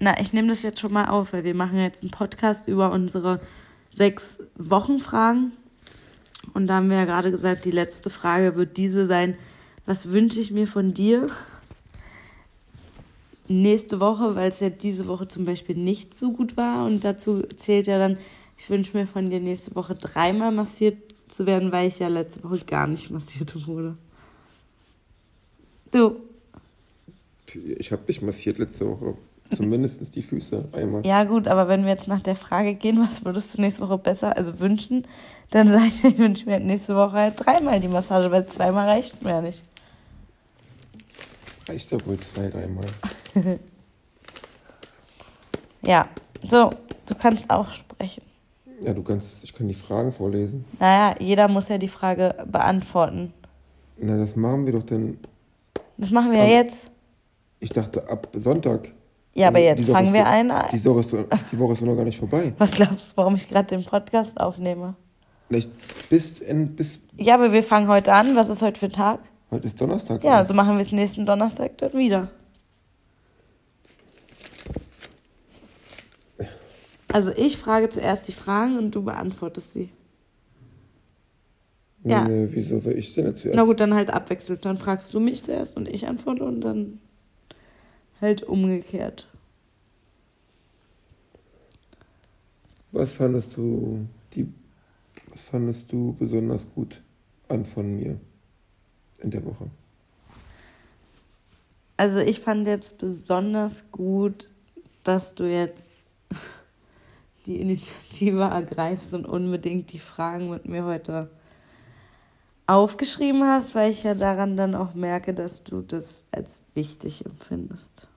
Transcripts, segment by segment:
Na, ich nehme das jetzt schon mal auf, weil wir machen jetzt einen Podcast über unsere sechs Wochenfragen. Und da haben wir ja gerade gesagt, die letzte Frage wird diese sein, was wünsche ich mir von dir nächste Woche, weil es ja diese Woche zum Beispiel nicht so gut war. Und dazu zählt ja dann, ich wünsche mir von dir nächste Woche dreimal massiert zu werden, weil ich ja letzte Woche gar nicht massiert wurde. Du. Ich habe dich massiert letzte Woche. Zumindest die Füße einmal. Ja, gut, aber wenn wir jetzt nach der Frage gehen, was würdest du nächste Woche besser, also wünschen, dann sage ich, ich wünsche mir nächste Woche halt dreimal die Massage, weil zweimal reicht mir ja nicht. Reicht ja wohl zwei, dreimal. ja, so, du kannst auch sprechen. Ja, du kannst, ich kann die Fragen vorlesen. Naja, jeder muss ja die Frage beantworten. Na, das machen wir doch dann. Das machen wir ja jetzt. Ich dachte ab Sonntag. Ja, aber jetzt fangen wir ein. Die Woche, ist, die Woche ist noch gar nicht vorbei. Was glaubst du, warum ich gerade den Podcast aufnehme? Vielleicht bis, bis. Ja, aber wir fangen heute an. Was ist heute für ein Tag? Heute ist Donnerstag. Ja, also machen wir es nächsten Donnerstag dann wieder. Also ich frage zuerst die Fragen und du beantwortest sie. Ja. Nee, wieso soll ich denn jetzt zuerst? Na gut, dann halt abwechselnd. Dann fragst du mich zuerst und ich antworte und dann halt umgekehrt. Was fandest du die was fandest du besonders gut an von mir in der Woche? Also ich fand jetzt besonders gut, dass du jetzt die Initiative ergreifst und unbedingt die Fragen mit mir heute aufgeschrieben hast, weil ich ja daran dann auch merke, dass du das als wichtig empfindest.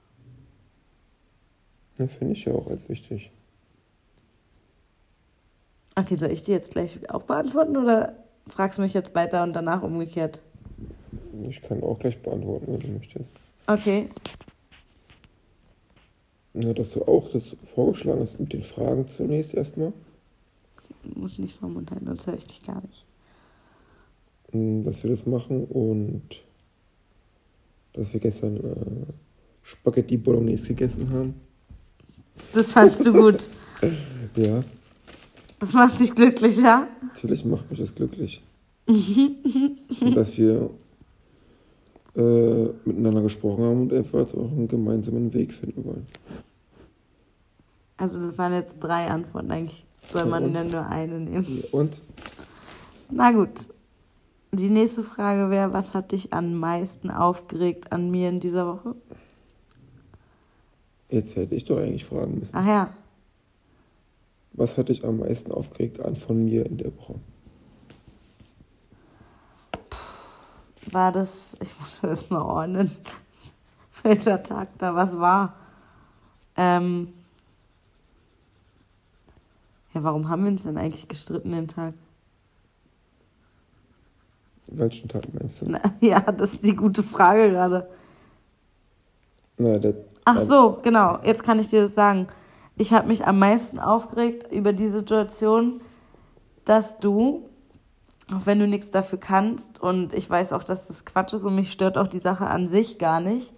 Ja, finde ich ja auch als wichtig. Okay, soll ich die jetzt gleich auch beantworten oder fragst du mich jetzt weiter und danach umgekehrt? Ich kann auch gleich beantworten, wenn du möchtest. Okay. Na, dass du auch das vorgeschlagen hast mit den Fragen zunächst erstmal. Muss nicht vom Mund halten, sonst höre ich dich gar nicht. Dass wir das machen und dass wir gestern äh, Spaghetti Bolognese gegessen haben. Das fandst du gut. ja. Das macht dich glücklich, ja? Natürlich macht mich das glücklich. und dass wir äh, miteinander gesprochen haben und einfach auch einen gemeinsamen Weg finden wollen. Also das waren jetzt drei Antworten, eigentlich soll man und? dann nur eine nehmen. Und? Na gut. Die nächste Frage wäre, was hat dich am meisten aufgeregt an mir in dieser Woche? Jetzt hätte ich doch eigentlich fragen müssen. Ach ja. Was hat dich am meisten aufgeregt an von mir in der Woche? war das, ich muss das mal ordnen, welcher Tag da was war. Ähm, ja, warum haben wir uns denn eigentlich gestritten den Tag? Welchen Tag meinst du? Na, ja, das ist die gute Frage gerade. Ach so, genau, jetzt kann ich dir das sagen. Ich habe mich am meisten aufgeregt über die Situation, dass du auch wenn du nichts dafür kannst. Und ich weiß auch, dass das Quatsch ist und mich stört auch die Sache an sich gar nicht.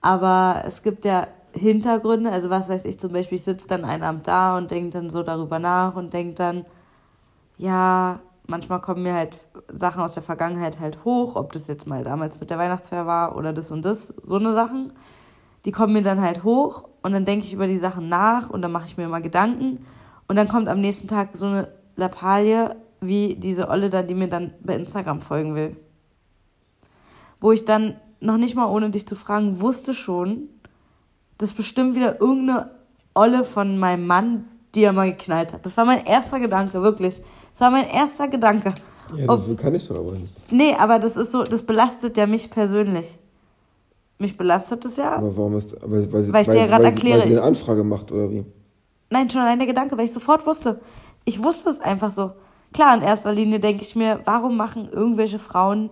Aber es gibt ja Hintergründe, also was weiß ich zum Beispiel, ich sitze dann einen Abend da und denke dann so darüber nach und denke dann, ja, manchmal kommen mir halt Sachen aus der Vergangenheit halt hoch, ob das jetzt mal damals mit der Weihnachtsfeier war oder das und das, so eine Sachen. Die kommen mir dann halt hoch und dann denke ich über die Sachen nach und dann mache ich mir immer Gedanken und dann kommt am nächsten Tag so eine Lappalie, wie diese Olle da, die mir dann bei Instagram folgen will. Wo ich dann noch nicht mal ohne dich zu fragen wusste schon, dass bestimmt wieder irgendeine Olle von meinem Mann, die er mal geknallt hat. Das war mein erster Gedanke, wirklich. Das war mein erster Gedanke. Ja, Ob, kann ich doch aber nicht. Nee, aber das ist so, das belastet ja mich persönlich. Mich belastet es ja. Aber warum ist, aber weil, sie, weil ich dir ja gerade erkläre. Weil sie eine Anfrage macht, oder wie? Nein, schon allein der Gedanke, weil ich sofort wusste. Ich wusste es einfach so. Klar, in erster Linie denke ich mir, warum machen irgendwelche Frauen,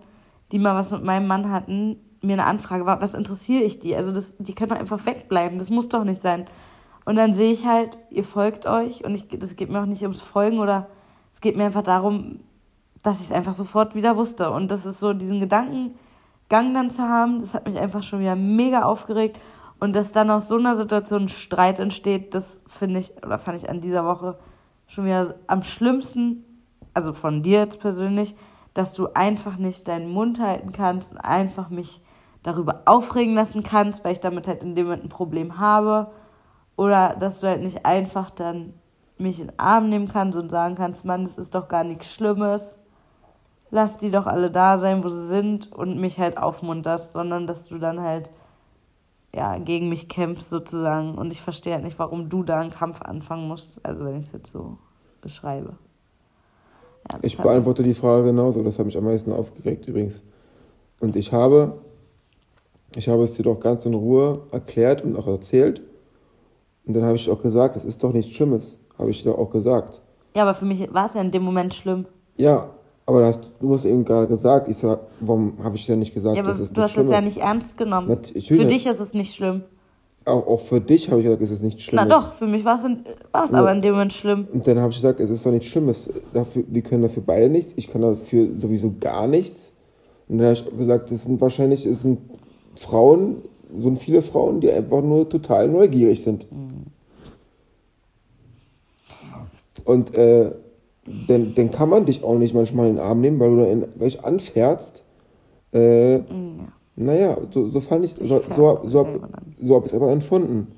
die mal was mit meinem Mann hatten, mir eine Anfrage, was interessiere ich die? Also das, die können doch einfach wegbleiben, das muss doch nicht sein. Und dann sehe ich halt, ihr folgt euch und ich, das geht mir auch nicht ums Folgen oder es geht mir einfach darum, dass ich es einfach sofort wieder wusste. Und das ist so, diesen Gedankengang dann zu haben, das hat mich einfach schon wieder mega aufgeregt. Und dass dann aus so einer Situation Streit entsteht, das finde ich, oder fand ich an dieser Woche schon wieder am schlimmsten, also von dir jetzt persönlich, dass du einfach nicht deinen Mund halten kannst und einfach mich darüber aufregen lassen kannst, weil ich damit halt in dem Moment ein Problem habe. Oder dass du halt nicht einfach dann mich in den Arm nehmen kannst und sagen kannst, Mann, es ist doch gar nichts Schlimmes. Lass die doch alle da sein, wo sie sind und mich halt aufmunterst, sondern dass du dann halt ja, gegen mich kämpfst sozusagen. Und ich verstehe halt nicht, warum du da einen Kampf anfangen musst, also wenn ich es jetzt so beschreibe. Ja, ich beantworte die Frage genauso, das hat mich am meisten aufgeregt übrigens. Und ich habe, ich habe es dir doch ganz in Ruhe erklärt und auch erzählt. Und dann habe ich auch gesagt, es ist doch nichts Schlimmes, habe ich dir auch gesagt. Ja, aber für mich war es ja in dem Moment schlimm. Ja, aber hast, du hast eben gerade gesagt, ich sag, warum habe ich denn nicht gesagt, ja, dass es du hast es ja nicht ernst genommen. Natürlich. Für dich ist es nicht schlimm. Auch, auch für dich habe ich gesagt, es ist nichts Schlimmes. Na doch, für mich war es ja. aber in dem Moment schlimm. Und dann habe ich gesagt, es ist doch nichts Schlimmes. Dafür, wir können dafür beide nichts. Ich kann dafür sowieso gar nichts. Und dann habe ich gesagt, es sind wahrscheinlich es sind Frauen, sind viele Frauen, die einfach nur total neugierig sind. Mhm. Und äh, dann, dann kann man dich auch nicht manchmal in den Arm nehmen, weil du dann gleich anfährst. Äh, ja. Naja, so, so fand ich, so, so, so, so habe so hab ich es aber empfunden.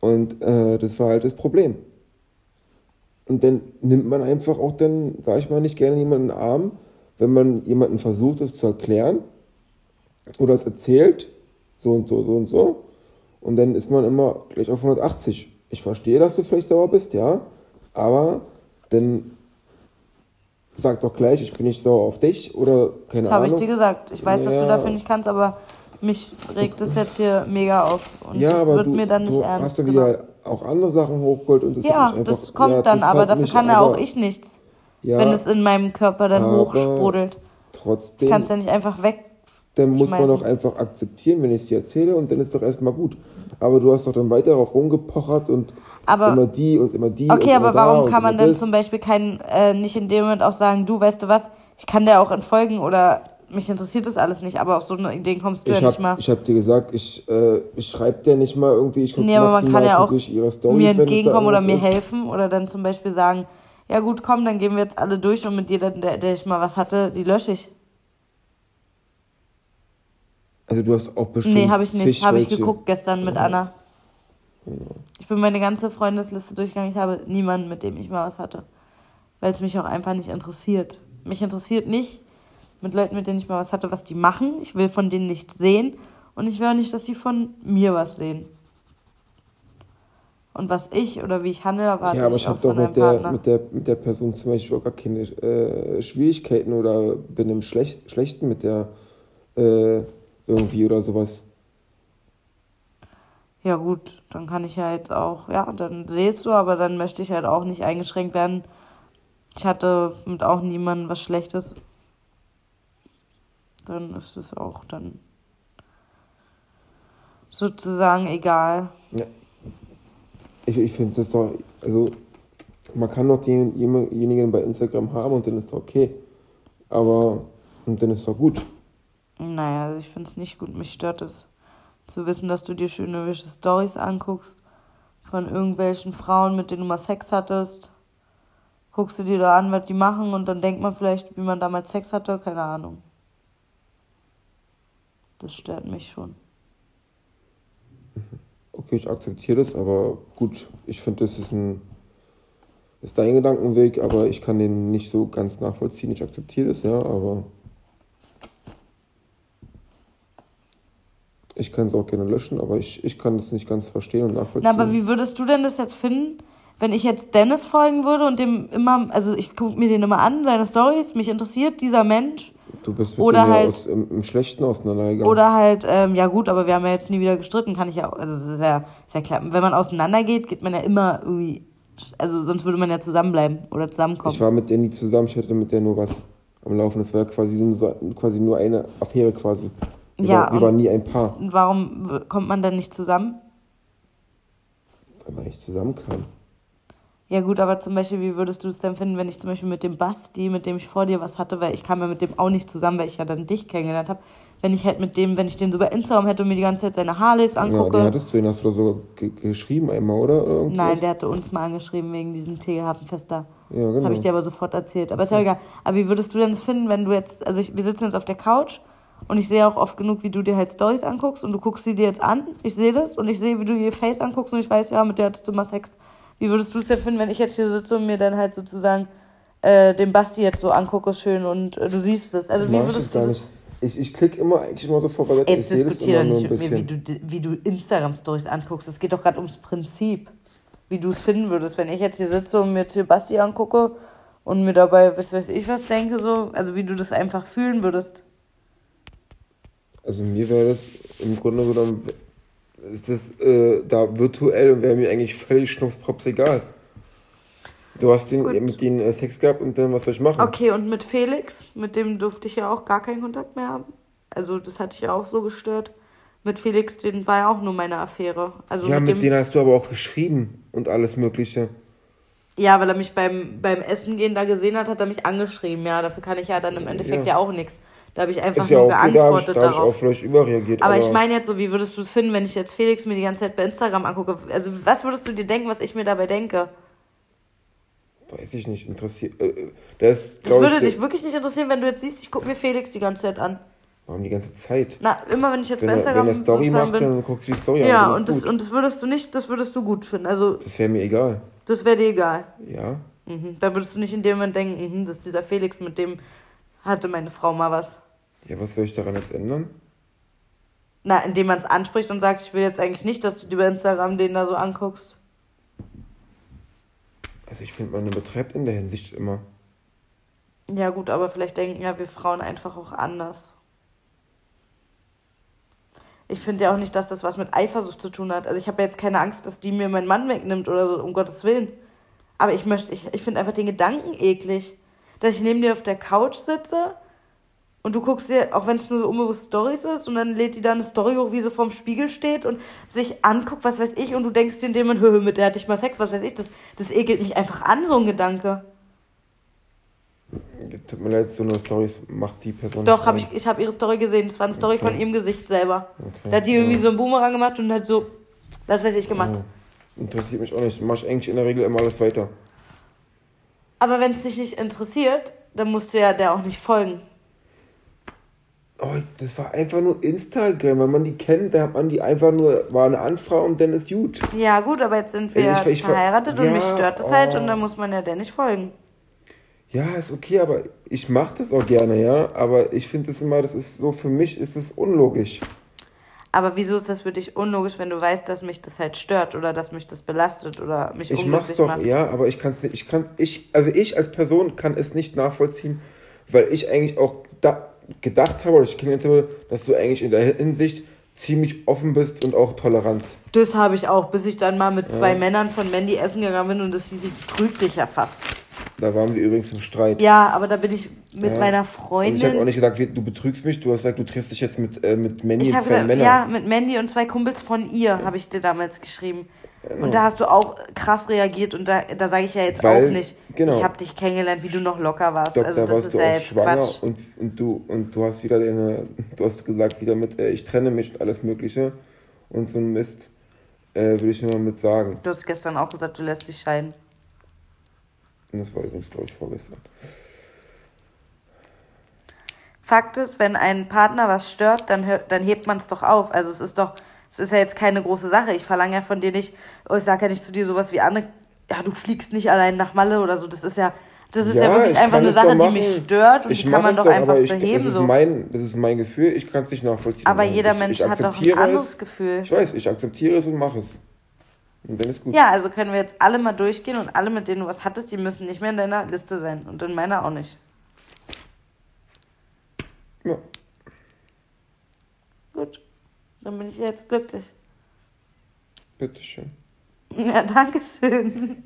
Und äh, das war halt das Problem. Und dann nimmt man einfach auch dann, sag ich mal, nicht gerne jemanden in den Arm, wenn man jemanden versucht, es zu erklären oder es erzählt, so und so, so und so. Und dann ist man immer gleich auf 180. Ich verstehe, dass du vielleicht sauer bist, ja, aber dann sag doch gleich, ich bin nicht sauer auf dich oder keine das Ahnung. Das habe ich dir gesagt. Ich weiß, ja. dass du dafür nicht kannst, aber mich regt es jetzt hier mega auf. Und ja, das wird du, mir dann nicht du ernst. Hast du wieder auch andere Sachen hochgeholt und das Ja, einfach, das kommt ja, dann, aber dafür kann ja auch ich nichts. Ja, wenn es in meinem Körper dann hochsprudelt. Trotzdem. Ich kann es ja nicht einfach weg. Dann muss man auch einfach akzeptieren, wenn ich es dir erzähle und dann ist doch erstmal gut. Aber du hast doch dann weiter darauf rumgepochert und aber, immer die und immer die. Okay, aber warum kann man denn zum Beispiel kein, äh, nicht in dem Moment auch sagen, du, weißt du was, ich kann dir auch entfolgen oder mich interessiert das alles nicht, aber auf so eine Idee kommst du ich ja hab, nicht mal. Ich habe dir gesagt, ich, äh, ich schreibe dir nicht mal irgendwie, ich nee, aber man kann ja auch mir entgegenkommen oder mir ist. helfen oder dann zum Beispiel sagen, ja gut, komm, dann gehen wir jetzt alle durch und mit dir, der, der ich mal was hatte, die lösche ich. Also du hast auch bestimmt Nee, habe ich nicht. Habe ich geguckt gestern mit Anna. Ich bin meine ganze Freundesliste durchgegangen. Ich habe niemanden, mit dem ich mal was hatte. Weil es mich auch einfach nicht interessiert. Mich interessiert nicht mit Leuten, mit denen ich mal was hatte, was die machen. Ich will von denen nichts sehen. Und ich will auch nicht, dass sie von mir was sehen. Und was ich oder wie ich handle, erwarte Ja, aber ich, ich habe doch mit der, mit, der, mit der Person zum Beispiel auch gar keine äh, Schwierigkeiten oder bin im Schlecht, Schlechten mit der äh, irgendwie oder sowas ja gut, dann kann ich ja jetzt auch, ja, dann sehst du, aber dann möchte ich halt auch nicht eingeschränkt werden. Ich hatte mit auch niemandem was Schlechtes. Dann ist es auch dann sozusagen egal. Ja. Ich, ich finde das doch, also man kann doch denjenigen bei Instagram haben und dann ist es okay. Aber und dann ist es doch gut. Naja, also ich finde es nicht gut, mich stört es zu wissen, dass du dir schöne irgendwelche Stories anguckst von irgendwelchen Frauen, mit denen du mal Sex hattest. Guckst du dir da an, was die machen und dann denkt man vielleicht, wie man damals Sex hatte, keine Ahnung. Das stört mich schon. Okay, ich akzeptiere das, aber gut, ich finde, das ist ein ist dein Gedankenweg, aber ich kann den nicht so ganz nachvollziehen. Ich akzeptiere das, ja, aber Ich kann es auch gerne löschen, aber ich, ich kann das nicht ganz verstehen und nachvollziehen. Na, aber wie würdest du denn das jetzt finden, wenn ich jetzt Dennis folgen würde und dem immer, also ich gucke mir den immer an, seine Stories, mich interessiert dieser Mensch. Du bist mit oder halt, aus, im, im, Schlechten auseinandergegangen. Oder halt, ähm, ja gut, aber wir haben ja jetzt nie wieder gestritten, kann ich ja, also es ist ja, ist ja klar, wenn man auseinandergeht, geht man ja immer irgendwie, also sonst würde man ja zusammenbleiben oder zusammenkommen. Ich war mit der nie zusammen, ich hatte mit der nur was am Laufen, das war quasi, quasi nur eine Affäre quasi. Wir, ja, war, wir waren nie ein Paar. Und warum kommt man dann nicht zusammen? Weil man nicht zusammen kann. Ja gut, aber zum Beispiel, wie würdest du es denn finden, wenn ich zum Beispiel mit dem Basti, mit dem ich vor dir was hatte, weil ich kam ja mit dem auch nicht zusammen, weil ich ja dann dich kennengelernt habe, wenn ich halt mit dem, wenn ich den so bei Instagram hätte und mir die ganze Zeit seine Harleys angucke. Ja, den hattest du, den hast du da sogar ge geschrieben einmal, oder? Irgendwas? Nein, der hatte uns mal angeschrieben wegen diesem Teehafenfest da. Ja, genau. Das habe ich dir aber sofort erzählt. Aber ist ja egal. Aber wie würdest du denn das finden, wenn du jetzt, also ich, wir sitzen jetzt auf der Couch und ich sehe auch oft genug, wie du dir halt Stories anguckst und du guckst sie dir jetzt an. Ich sehe das und ich sehe, wie du ihr Face anguckst und ich weiß, ja, mit der hattest du mal Sex. Wie würdest du es denn finden, wenn ich jetzt hier sitze und mir dann halt sozusagen äh, den Basti jetzt so angucke schön und äh, du siehst das? Also wie würdest das du nicht. Ich, ich klicke immer eigentlich immer so vor, weil Ey, ich jetzt das diskutiere nicht mit mir, wie bisschen. du, wie du Instagram-Stories anguckst. Es geht doch gerade ums Prinzip. Wie du es finden würdest, wenn ich jetzt hier sitze und mir Basti angucke und mir dabei, was weiß ich was denke, so. Also wie du das einfach fühlen würdest. Also mir wäre das im Grunde genommen, ist das äh, da virtuell und wäre mir eigentlich völlig schnuppsprops egal. Du hast den, Gut. mit denen äh, Sex gehabt und dann was soll ich machen? Okay, und mit Felix, mit dem durfte ich ja auch gar keinen Kontakt mehr haben. Also das hatte ich ja auch so gestört. Mit Felix, den war ja auch nur meine Affäre. Also ja, mit, mit dem. denen hast du aber auch geschrieben und alles Mögliche. Ja, weil er mich beim, beim Essen gehen da gesehen hat, hat er mich angeschrieben. Ja, dafür kann ich ja dann im Endeffekt ja, Ja. auch nichts. Da habe ich einfach Ist ja nur okay, da habe ich, geantwortet da hab ich auch darauf. vielleicht überreagiert. Aber ich meine jetzt so, wie würdest du es finden, wenn ich jetzt Felix mir die ganze Zeit bei Instagram angucke? Also, was würdest du dir denken, was ich mir dabei denke? Weiß ich nicht, interessiert. Äh, das ist, Das glaub würde ich, dich wirklich nicht interessieren, wenn du jetzt siehst, ich gucke mir Felix die ganze Zeit an. Warum die ganze Zeit? Na, immer wenn ich jetzt Wenn bei Instagram wenn er Story macht, bin. dann guckst du die Story Ja, an. und dann ist das, und das würdest du nicht, das würdest du gut finden. Also, das wäre mir egal. das wäre dir egal. Ja. Mhm. Dann würdest du nicht in dem Moment denken, mhm, das ist dieser Felix, mit dem hatte meine Frau mal was. Ja, was soll ich daran jetzt ändern? Na, indem man es anspricht und sagt, ich will jetzt eigentlich nicht, dass du dir bei Instagram den da so anguckst. Also ich finde, man übertreibt in der Hinsicht immer. Ja, gut, aber vielleicht denken ja wir Frauen einfach auch anders. Ich finde ja auch nicht, dass das was mit Eifersucht zu tun hat. Also ich habe ja jetzt keine Angst, dass die mir meinen Mann wegnimmt oder so, um Gottes Willen. Aber ich möchte, ich, ich finde einfach den Gedanken eklig, dass ich neben dir auf der Couch sitze und du guckst dir, auch wenn es nur so unbewusst Stories ist, und dann lädt die da eine Story hoch, wie sie vorm Spiegel steht und sich anguckt, was weiß ich, und du denkst dir in dem Moment, hö, mit der hatte ich mal Sex, was weiß ich, das, das ekelt mich einfach an, so ein Gedanke. Tut mir leid, so eine Stories macht die Person. Doch, an. ich, ich habe ihre Story gesehen. Das war eine Story von Okay. ihrem Gesicht selber. Okay, Da hat die irgendwie ja. so einen Boomerang gemacht und hat so, was weiß ich, gemacht. Ja. Interessiert mich auch nicht. Mach ich eigentlich in der Regel immer alles weiter. Aber wenn es dich nicht interessiert, dann musst du ja der auch nicht folgen. Oh, das war einfach nur Instagram. Wenn man die kennt, da hat man die einfach nur, war eine Anfrage und dann ist gut. Ja, gut, aber jetzt sind wir Ich- ich- verheiratet und ja, mich stört das halt oh. und dann muss man ja der nicht folgen. Ja, ist okay, aber ich mache das auch gerne, ja. Aber ich finde das immer, das ist so, für mich ist es unlogisch. Aber wieso ist das für dich unlogisch, wenn du weißt, dass mich das halt stört oder dass mich das belastet oder mich Ich mach's doch, macht? ja, aber ich kann es nicht, ich kann, ich, also ich als Person kann es nicht nachvollziehen, weil ich eigentlich auch da, gedacht habe, oder ich kennengelernt habe, dass du eigentlich in der Hinsicht ziemlich offen bist und auch tolerant. Das habe ich auch, bis ich dann mal mit zwei Ja. Männern von Mandy essen gegangen bin und das hieß, ich trüg dich ja fast. Da waren wir übrigens im Streit. Ja, aber da bin ich mit Ja. meiner Und ich habe auch Freundin. nicht gesagt, du betrügst mich, du hast gesagt, du triffst dich jetzt mit, äh, mit Manny Ich und zwei gesagt, Männern. ja, mit Mandy und zwei Kumpels von ihr, habe ich dir damals geschrieben. Genau. Und da hast du auch krass reagiert und da, da sage ich ja jetzt Weil- auch nicht, genau. ich habe dich kennengelernt, wie du noch locker warst. Doch, also da das warst ist du ja jetzt Quatsch. und, und du und du hast wieder deine, du hast gesagt wieder mit, äh, ich trenne mich und alles Mögliche und so ein Mist, äh, will ich nur mal mit sagen. Du hast gestern auch gesagt, du lässt dich scheiden. Das war übrigens, glaube ich, vorgestern. Fakt ist, wenn ein Partner was stört, dann, dann hebt man es doch auf. Also es ist doch, es ist ja jetzt keine große Sache. Ich verlange ja von dir nicht, oh, ich sage ja nicht zu dir sowas wie Anne, ja, du fliegst nicht allein nach Malle oder so. Das ist ja, das ist ja, Ja, wirklich ich einfach eine Sache, die mich stört und Ich die kann man doch, doch, einfach ich, beheben. das, ist so. mein, das ist mein Gefühl, ich kann es nicht nachvollziehen. Aber jeder ich, Mensch hat doch ein anderes es. Gefühl. Ich weiß, ich akzeptiere es und mache es. Und dann ist gut. Ja, also können wir jetzt alle mal durchgehen und alle, mit denen du was hattest, die müssen nicht mehr in deiner Liste sein. Und in meiner auch nicht. Ja. Gut. Dann bin ich jetzt glücklich. Bitteschön. Ja, danke schön.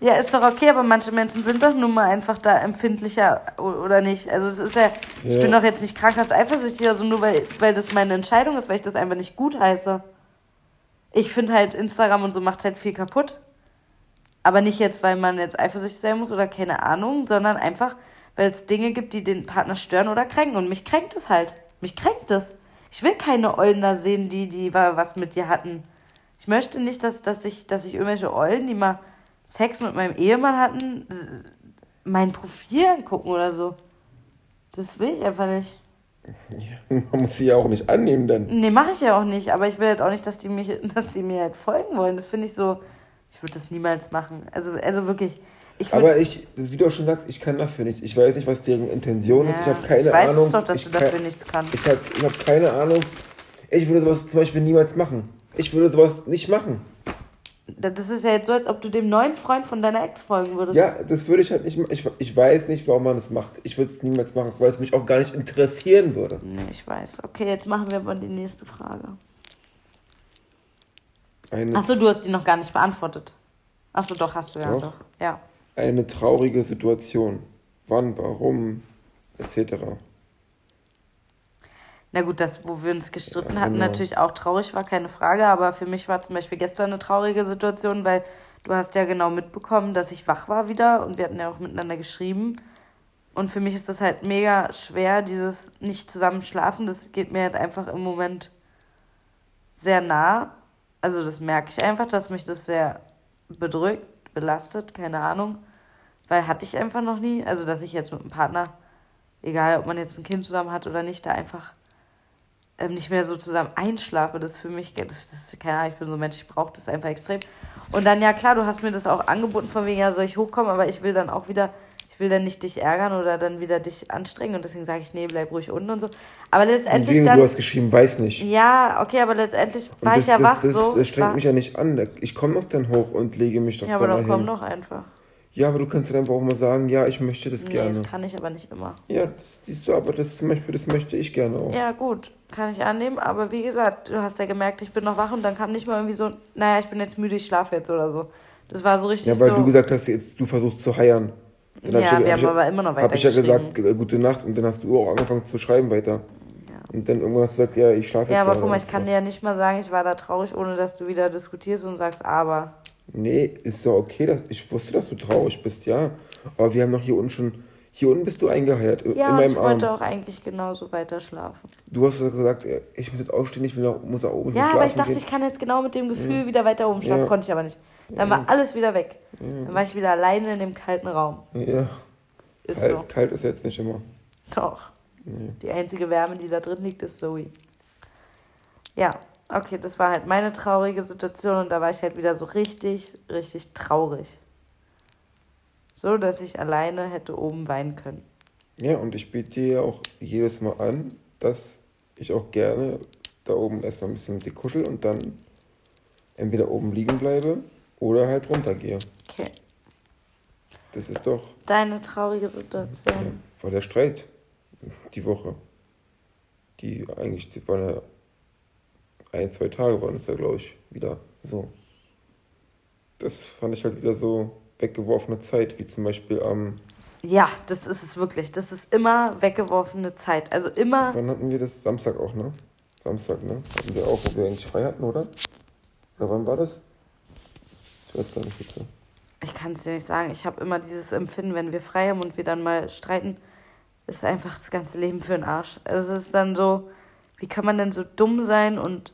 Ja, ist doch okay, aber manche Menschen sind doch nun mal einfach da empfindlicher oder nicht. Also es ist ja, ich Ja. bin doch jetzt nicht krankhaft eifersüchtig, also nur weil, weil das meine Entscheidung ist, weil ich das einfach nicht gut heiße. Ich finde halt, Instagram und so macht halt viel kaputt. Aber nicht jetzt, weil man jetzt eifersüchtig sein muss oder keine Ahnung, sondern einfach, weil es Dinge gibt, die den Partner stören oder kränken. Und mich kränkt es halt. Mich kränkt das. Ich will keine Eulen da sehen, die, die was mit dir hatten. Ich möchte nicht, dass, dass, ich, dass ich irgendwelche Eulen, die mal Sex mit meinem Ehemann hatten, mein Profil angucken oder so. Das will ich einfach nicht. Man muss sie ja auch nicht annehmen dann. Nee, mache ich ja auch nicht. Aber ich will halt auch nicht, dass die, mich, dass die mir halt folgen wollen. Das finde ich so. Ich würde das niemals machen. Also, also wirklich. Ich aber ich, wie du auch schon sagst, ich kann dafür nichts. Ich weiß nicht, was deren Intention ja, ist. Ich habe keine ich weiß Ahnung. doch, dass ich du dafür nichts kannst. Ich habe ich hab keine Ahnung. Ich würde sowas zum Beispiel niemals machen. Ich würde sowas nicht machen. Das ist ja jetzt so, als ob du dem neuen Freund von deiner Ex folgen würdest. Ja, das würde ich halt nicht machen. Ich, ich weiß nicht, warum man das macht. Ich würde es niemals machen, weil es mich auch gar nicht interessieren würde. Nee, ich weiß. Okay, jetzt machen wir mal die nächste Frage. Achso, du hast die noch gar nicht beantwortet. Achso, doch, hast du ja. Doch. doch. Ja. Eine traurige Situation. Wann, warum, etc. Na gut, das, wo wir uns gestritten hatten, genau. natürlich auch traurig war, keine Frage. Aber für mich war zum Beispiel gestern eine traurige Situation, weil du hast ja genau mitbekommen, dass ich wach war wieder und wir hatten ja auch miteinander geschrieben. Und für mich ist das halt mega schwer, dieses nicht zusammen schlafen. Das geht mir halt einfach im Moment sehr nah. Also das merke ich einfach, dass mich das sehr bedrückt, belastet, keine Ahnung. Weil hatte ich einfach noch nie. Also dass ich jetzt mit einem Partner, egal ob man jetzt ein Kind zusammen hat oder nicht, da einfach ähm, nicht mehr so zusammen einschlafe, das ist für mich, das, das keine Ahnung, ich bin so ein Mensch, ich brauche das einfach extrem. Und dann, ja klar, du hast mir das auch angeboten, von wegen, ja, soll ich hochkommen, aber ich will dann auch wieder, ich will dann nicht dich ärgern oder dann wieder dich anstrengen und deswegen sage ich, nee, bleib ruhig unten und so. Aber letztendlich Deswegen, dann... Du hast geschrieben, weiß nicht. Ja, okay, aber letztendlich war das, ich ja das, wach das, so. Das strengt war... mich ja nicht an. Ich komme noch dann hoch und lege mich doch Ja, aber dann komm doch einfach. Ja, aber du kannst dann einfach auch mal sagen, ja, ich möchte das nee, gerne. das kann ich aber nicht immer. Ja, das siehst du, aber das zum Beispiel, das möchte ich gerne auch. Ja, gut, kann ich annehmen, aber wie gesagt, du hast ja gemerkt, ich bin noch wach und dann kam nicht mal irgendwie so, naja, ich bin jetzt müde, ich schlafe jetzt oder so. Das war so richtig Ja, weil so, du gesagt hast, jetzt du versuchst zu heiern. Dann ja, wir haben ich, aber immer noch weiter Hab ich ja gesagt, gute Nacht und dann hast du auch angefangen zu schreiben weiter. Ja. Und dann irgendwann hast du gesagt, ja, ich schlafe jetzt. Ja, aber guck mal, ich kann was. dir ja nicht mal sagen, ich war da traurig, ohne dass du wieder diskutierst und sagst, aber. Nee, ist doch okay. Dass, ich wusste, dass du traurig bist, ja. Aber wir haben noch hier unten schon. Hier unten bist du eingeheiert. Ja, in meinem ich wollte Arm. auch eigentlich genauso weiter schlafen. Du hast gesagt, ich muss jetzt aufstehen, ich will nach, muss nach oben. Ja, aber ich dachte, gehen. ich kann jetzt genau mit dem Gefühl ja. wieder weiter oben schlafen. Ja. Konnte ich aber nicht. Dann ja. war alles wieder weg. Dann war ich wieder alleine in dem kalten Raum. Ja. Ist kalt, so. Kalt ist jetzt nicht immer. Doch. Die einzige Wärme, die da drin liegt, ist Zoe. Ja, okay, das war halt meine traurige Situation und da war ich halt wieder so richtig, richtig traurig. So, dass ich alleine hätte oben weinen können. Ja, und ich biete dir auch jedes Mal an, dass ich auch gerne da oben erstmal ein bisschen mit dir kuschel und dann entweder oben liegen bleibe oder halt runtergehe. Okay. Das ist doch. Deine traurige Situation. Ja, war der Streit die Woche. Die eigentlich, die waren ja ein, zwei Tage waren es ja, glaube ich, wieder so. Das fand ich halt wieder so weggeworfene Zeit, wie zum Beispiel am. ja, das ist es wirklich. Das ist immer weggeworfene Zeit. Also immer. Wann hatten wir das? Samstag auch, ne? Samstag, ne? Hatten wir auch, wo wir eigentlich frei hatten, oder? Oder wann war das? Ich weiß gar nicht bitte. Ich kann es dir nicht sagen. Ich habe immer dieses Empfinden, wenn wir frei haben und wir dann mal streiten, ist einfach das ganze Leben für den Arsch. Also es ist dann so, wie kann man denn so dumm sein und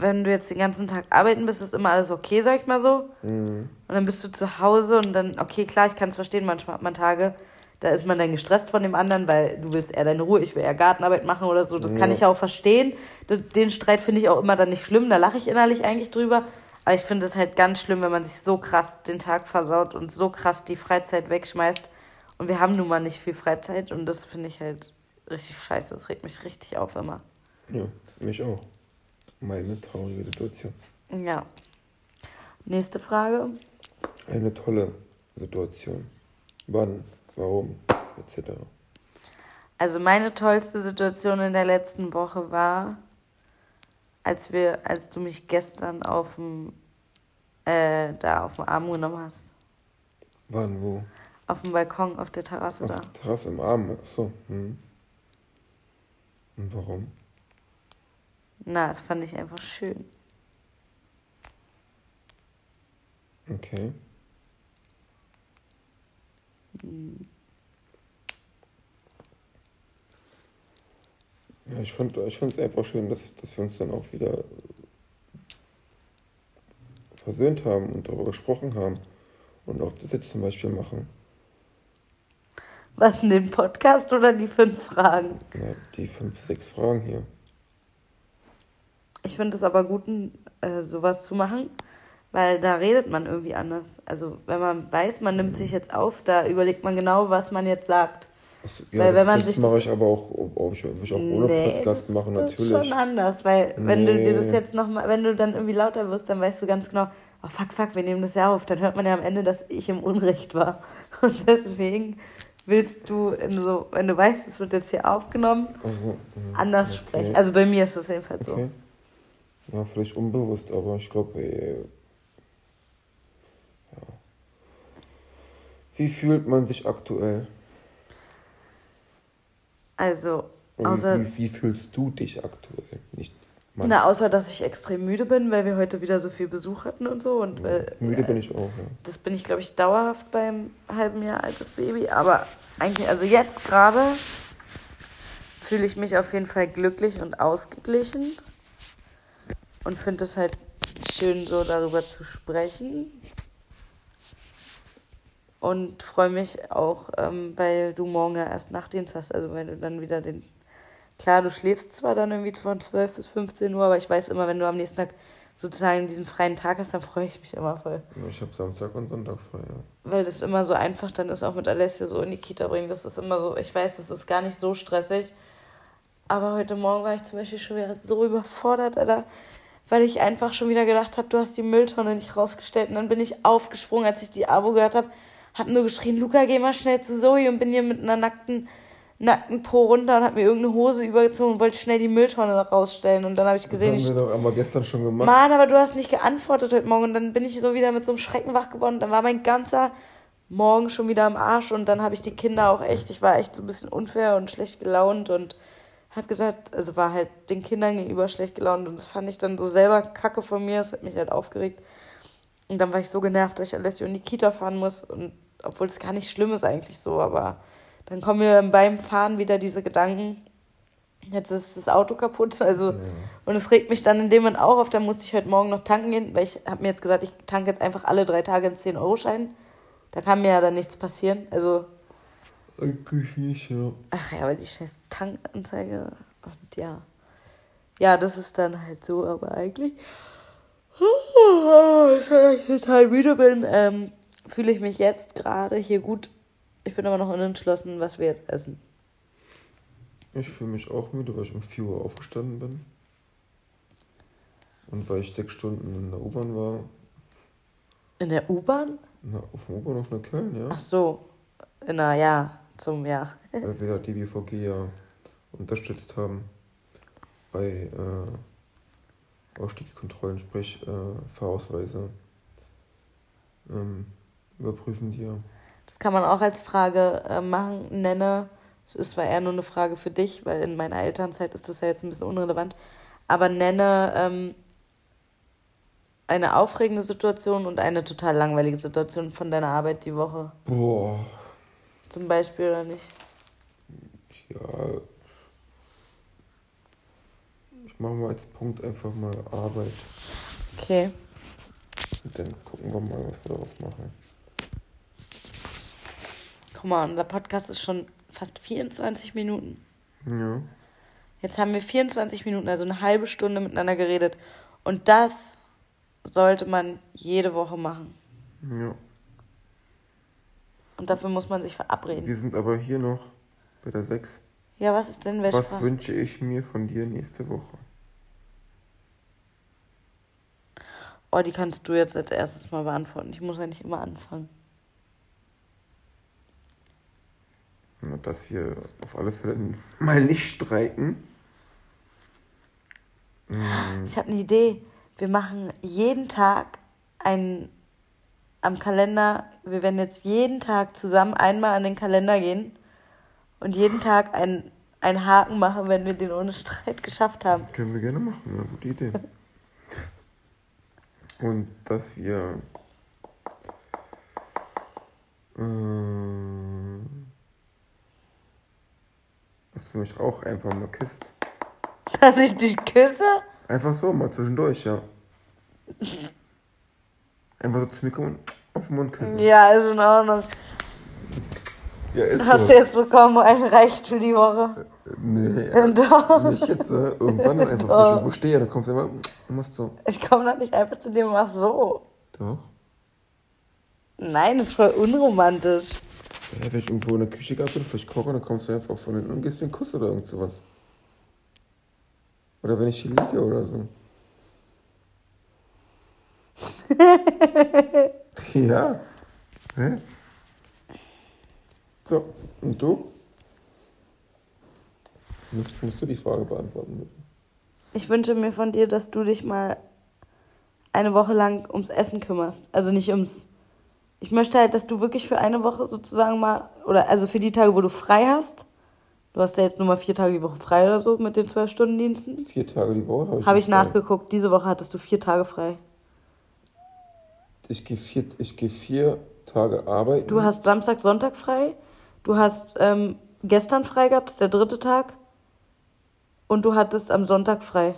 wenn du jetzt den ganzen Tag arbeiten bist, ist immer alles okay, sag ich mal so. Mhm. Und dann bist du zu Hause und dann, okay, klar, ich kann es verstehen, manchmal hat man Tage, da ist man dann gestresst von dem anderen, weil du willst eher deine Ruhe, ich will eher Gartenarbeit machen oder so. Das ja. kann ich auch verstehen. Den Streit finde ich auch immer dann nicht schlimm, da lache ich innerlich eigentlich drüber. Aber ich finde es halt ganz schlimm, wenn man sich so krass den Tag versaut und so krass die Freizeit wegschmeißt. Und wir haben nun mal nicht viel Freizeit und das finde ich halt richtig scheiße. Das regt mich richtig auf immer. Ja, mich auch meine traurige Situation. Ja. Nächste Frage. Eine tolle Situation. Wann, warum, etc. Also meine tollste Situation in der letzten Woche war, als wir, als du mich gestern auf dem, äh, da auf dem Arm genommen hast. Wann, wo? Auf dem Balkon, auf der Terrasse auf da. Terrasse im Arm, achso. Hm. Und warum? Na, das fand ich einfach schön. Okay. Ja, ich fand es ich einfach schön, dass, dass wir uns dann auch wieder versöhnt haben und darüber gesprochen haben und auch das jetzt zum Beispiel machen. Was, in den Podcast oder die fünf Fragen? Ja, die fünf, sechs Fragen hier. Ich finde es aber gut, äh, sowas zu machen, weil da redet man irgendwie anders. Also wenn man weiß, man nimmt sich jetzt auf, da überlegt man genau, was man jetzt sagt. Also, ja, weil wenn man das sich mache ich aber auch, auch, ich, ich auch ohne nee, Podcast machen natürlich. Das ist schon anders, weil nee. wenn du dir das jetzt noch mal, wenn du dann irgendwie lauter wirst, dann weißt du ganz genau, oh fuck, fuck, wir nehmen das ja auf. Dann hört man ja am Ende, dass ich im Unrecht war. Und deswegen willst du in so, wenn du weißt, es wird jetzt hier aufgenommen, also, mh, anders okay. sprechen. Also bei mir ist das jedenfalls okay. so. Ja, vielleicht unbewusst, aber ich glaube, ja. Wie fühlt man sich aktuell? Also, außer. Wie, wie, fühlst du dich aktuell? Nicht. Na, außer dass ich extrem müde bin, weil wir heute wieder so viel Besuch hatten und so. Und weil, müde bin ich auch, ja. Das bin ich, glaube ich, dauerhaft beim halben Jahr altes Baby. Aber eigentlich, also jetzt gerade fühle ich mich auf jeden Fall glücklich und ausgeglichen. Und finde es halt schön, so darüber zu sprechen. Und freue mich auch, ähm, weil du morgen ja erst Nachtdienst hast, also wenn du dann wieder den Klar, du schläfst zwar dann irgendwie von 12 bis 15 Uhr, aber ich weiß immer, wenn du am nächsten Tag sozusagen diesen freien Tag hast, dann freue ich mich immer voll. Ich habe Samstag und Sonntag frei, ja. Weil das immer so einfach dann ist, auch mit Alessio so in die Kita bringen. Das ist immer so, ich weiß, das ist gar nicht so stressig. Aber heute Morgen war ich zum Beispiel schon wieder so überfordert, Alter, weil ich einfach schon wieder gedacht habe, du hast die Mülltonne nicht rausgestellt. Und dann bin ich aufgesprungen, als ich die Abo gehört habe, hab nur geschrien, Luca, geh mal schnell zu Zoe und bin hier mit einer nackten nackten Po runter und hat mir irgendeine Hose übergezogen und wollte schnell die Mülltonne rausstellen. Und dann habe ich gesehen. Das haben wir doch einmal gestern schon gemacht. Mann, aber du hast nicht geantwortet heute Morgen. Und dann bin ich so wieder mit so einem Schrecken wach geworden. Und dann war mein ganzer Morgen schon wieder am Arsch. Und dann habe ich die Kinder auch echt, ich war echt so ein bisschen unfair und schlecht gelaunt und hat gesagt, also war halt den Kindern gegenüber schlecht gelaunt. Und das fand ich dann so selber kacke von mir. Das hat mich halt aufgeregt. Und dann war ich so genervt, dass ich Alessio in die Kita fahren muss. Und obwohl es gar nicht schlimm ist eigentlich so, aber dann kommen mir beim Fahren wieder diese Gedanken, jetzt ist das Auto kaputt. Also, ja. Und es regt mich dann in dem Moment auch auf. Dann musste ich heute Morgen noch tanken gehen, weil ich habe mir jetzt gesagt, ich tanke jetzt einfach alle drei Tage einen 10-Euro-Schein. Da kann mir ja dann nichts passieren. Also. Eigentlich nicht, ja. Ach ja, weil die scheiß Tankanzeige. Und ja. Ja, das ist dann halt so, aber eigentlich. Wenn ich total müde bin, ähm, fühle ich mich jetzt gerade hier gut ich bin aber noch unentschlossen, was wir jetzt essen. Ich fühle mich auch müde, weil ich um 4 Uhr aufgestanden bin. Und weil ich sechs Stunden in der U-Bahn war. In der U-Bahn? Auf dem U-Bahn auf nach Köln, ja. Ach so. Na ja, zum ja. weil wir die BVG ja unterstützt haben bei äh, Ausstiegskontrollen, sprich äh, Fahrausweise ähm, überprüfen die ja. Das kann man auch als Frage äh, machen, nenne. Das ist zwar eher nur eine Frage für dich, weil in meiner Elternzeit ist das ja jetzt ein bisschen unrelevant. Aber nenne ähm, eine aufregende Situation und eine total langweilige Situation von deiner Arbeit die Woche. Boah. Zum Beispiel oder nicht? Ja. Ich mache mal als Punkt einfach mal Arbeit. Okay. Und dann gucken wir mal, was wir daraus machen. Guck mal, unser Podcast ist schon fast 24 Minuten. Ja. Jetzt haben wir 24 Minuten, also eine halbe Stunde miteinander geredet. Und das sollte man jede Woche machen. Ja. Und dafür muss man sich verabreden. Wir sind aber hier noch bei der 6. Ja, was ist denn welche Was Frage? wünsche ich mir von dir nächste Woche? Oh, die kannst du jetzt als erstes mal beantworten. Ich muss ja nicht immer anfangen. dass wir auf alle Fälle mal nicht streiken. Ich habe eine Idee. Wir machen jeden Tag einen am Kalender. Wir werden jetzt jeden Tag zusammen einmal an den Kalender gehen und jeden Tag einen, einen Haken machen, wenn wir den ohne Streit geschafft haben. Können wir gerne machen, ja, gute Idee. und dass wir. Äh, dass du mich auch einfach mal küsst. Dass ich dich küsse? Einfach so, mal zwischendurch, ja. Einfach so zu mir kommen und auf den Mund küssen. Ja, ist in Ordnung. Ja, ist Hast so. du jetzt bekommen, ein reicht für die Woche? Nee, Doch. nicht jetzt. Äh, irgendwann dann einfach. Doch. Wenn ich wo stehe, dann kommst du immer und machst so. Ich komme doch nicht einfach zu dir und mach so. Doch. Nein, das ist voll unromantisch. Ja, wenn ich irgendwo in der Küche gerade bin, vielleicht koche, dann kommst du einfach von hinten und gibst mir einen Kuss oder irgend sowas. Oder wenn ich hier liege oder so. ja. Hä? So, und du? Musst, musst du die Frage beantworten, bitte. Ich wünsche mir von dir, dass du dich mal eine Woche lang ums Essen kümmerst. Also nicht ums. Ich möchte halt, dass du wirklich für eine Woche sozusagen mal, oder also für die Tage, wo du frei hast. Du hast ja jetzt nur mal vier Tage die Woche frei oder so mit den zwölf Stunden Diensten. Vier Tage die Woche habe ich Habe ich frei. nachgeguckt. Diese Woche hattest du vier Tage frei. Ich gehe vier, ich gehe vier Tage arbeiten. Du hast Samstag, Sonntag frei. Du hast ähm, gestern frei gehabt, das ist der dritte Tag. Und du hattest am Sonntag frei.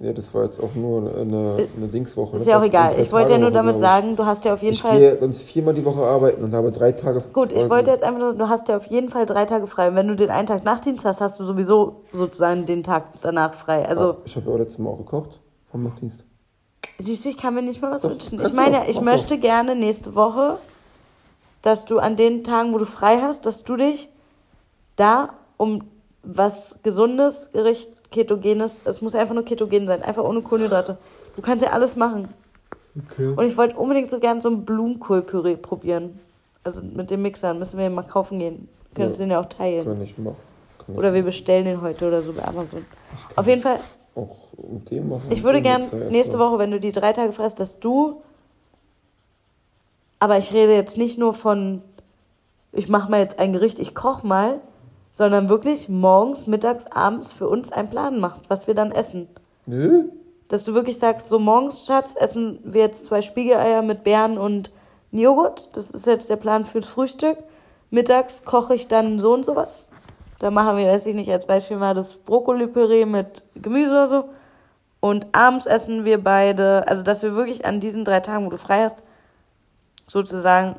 Ja, das war jetzt auch nur eine, eine Dingswoche. Ist ne? ja auch egal. Ich wollte ja nur damit ich. sagen, du hast ja auf jeden Ich Fall. gehe sonst viermal die Woche arbeiten und habe drei Tage Gut, ich wollte jetzt einfach nur, du hast ja auf jeden Fall drei Tage frei. Und wenn du den einen Tag Nachtdienst hast, hast du sowieso sozusagen den Tag danach frei. Also, Ich habe ja auch letztes Mal auch gekocht vom Nachtdienst. Siehst du, ich kann mir nicht mal was Doch, wünschen. Ich meine, ich möchte gerne nächste Woche, dass du an den Tagen, wo du frei hast, dass du dich da um was Gesundes, Gericht, Ketogenes, es muss einfach nur Ketogen sein, einfach ohne Kohlenhydrate. Du kannst ja alles machen. Okay. Und ich wollte unbedingt so gern so ein Blumenkohlpüree probieren. Also mit dem Mixer, müssen wir mal kaufen gehen. Können Ja. den ja auch teilen. Kann ich machen. Kann Oder wir bestellen den heute oder so bei Amazon. Auf jeden Fall, auch mit dem machen. ich würde Den gern Mixer erst nächste. Woche, wenn du die drei Tage frisst, dass du. Aber ich rede jetzt nicht nur von, ich mache mal jetzt ein Gericht, ich koche mal, sondern wirklich morgens, mittags, abends für uns einen Plan machst, was wir dann essen. Nö? Dass du wirklich sagst, so morgens, Schatz, essen wir jetzt zwei Spiegeleier mit Beeren und Joghurt. Das ist jetzt der Plan fürs Frühstück. Mittags koche ich dann so und sowas. Da machen wir, weiß ich nicht, als Beispiel mal das Brokkoli-Püree mit Gemüse oder so. Und abends essen wir beide, also dass wir wirklich an diesen drei Tagen, wo du frei hast, sozusagen,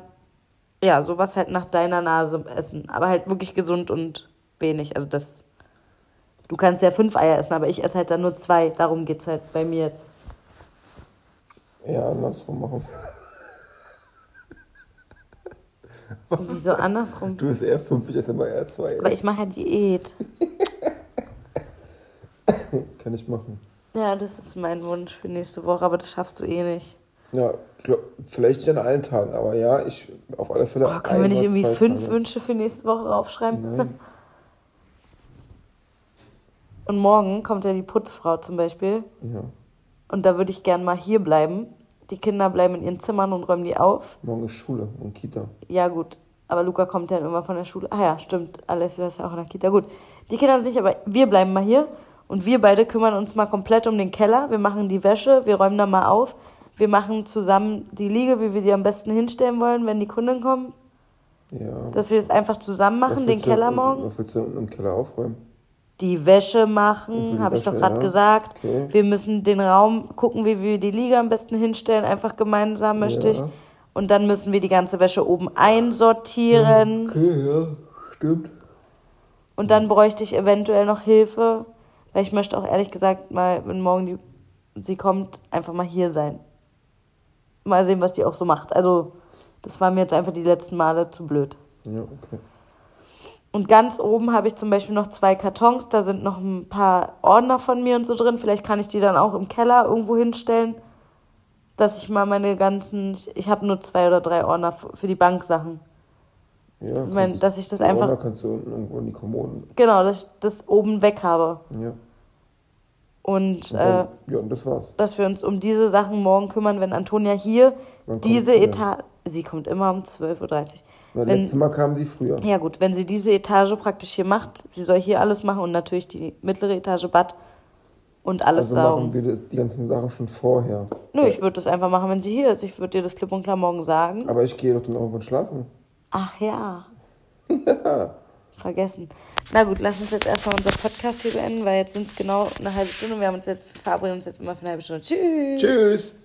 ja, sowas halt nach deiner Nase essen. Aber halt wirklich gesund und wenig. Also das, du kannst ja fünf Eier essen, aber ich esse halt dann nur zwei. Darum geht's halt bei mir jetzt. Ja, andersrum machen. Wieso andersrum? Du bist eher fünf, ich esse immer eher zwei. Aber ich mache ja Diät. Kann ich machen. Ja, das ist mein Wunsch für nächste Woche, aber das schaffst du eh nicht. Ja, glaub, vielleicht nicht an allen Tagen, aber ja, ich auf alle Fälle. Oh, können wir nicht irgendwie fünf Tage. Wünsche für nächste Woche aufschreiben? Nein. Und morgen kommt ja die Putzfrau zum Beispiel. Ja. Und da würde ich gern mal hier bleiben. Die Kinder bleiben in ihren Zimmern und räumen die auf. Morgen ist Schule und Kita. Ja, gut. Aber Luca kommt ja immer von der Schule. Ah ja, stimmt. Alessio ist ja auch in der Kita. Gut. Die Kinder sind nicht, aber wir bleiben mal hier. Und wir beide kümmern uns mal komplett um den Keller. Wir machen die Wäsche, wir räumen da mal auf. Wir machen zusammen die Liege, wie wir die am besten hinstellen wollen, wenn die Kunden kommen. Ja. Dass wir es einfach zusammen machen, den Keller morgen. Was willst du unten im Keller aufräumen? Die Wäsche machen, habe ich doch gerade ja. gesagt. Okay. Wir müssen den Raum gucken, wie wir die Liege am besten hinstellen, einfach gemeinsam, möchte ich. Ja. Und dann müssen wir die ganze Wäsche oben einsortieren. Okay, ja, stimmt. Und dann bräuchte ich eventuell noch Hilfe, weil ich möchte auch ehrlich gesagt mal, wenn morgen die, sie kommt, einfach mal hier sein. Mal sehen, was die auch so macht. Also, das war mir jetzt einfach die letzten Male zu blöd. Ja, okay. Und ganz oben habe ich zum Beispiel noch zwei Kartons, da sind noch ein paar Ordner von mir und so drin. Vielleicht kann ich die dann auch im Keller irgendwo hinstellen, dass ich mal meine ganzen, ich habe nur zwei oder drei Ordner für die Banksachen. Ja, Ich meine, dass ich das einfach- Ordner kannst du unten irgendwo in die Kommoden. Genau, dass ich das oben weg habe. Ja. Und Und äh, dann, ja, und das war's. dass wir uns um diese Sachen morgen kümmern, wenn Antonia hier Wann diese? Etage, sie kommt immer um 12.30 Uhr. Weil wenn- letztes Mal kamen sie früher. Ja gut, wenn sie diese Etage praktisch hier macht, sie soll hier alles machen und natürlich die mittlere Etage Bad und alles also saugen. machen wir das, die ganzen Sachen schon vorher. Nö, ich würde das einfach machen, wenn sie hier ist. Ich würde dir das klipp und klar morgen sagen. Aber ich gehe doch dann irgendwann schlafen. Ach ja. vergessen. Na gut, lass uns jetzt erstmal unser Podcast hier beenden, weil jetzt sind es genau eine halbe Stunde und wir haben uns jetzt verabredet uns jetzt immer für eine halbe Stunde. Tschüss. Tschüss.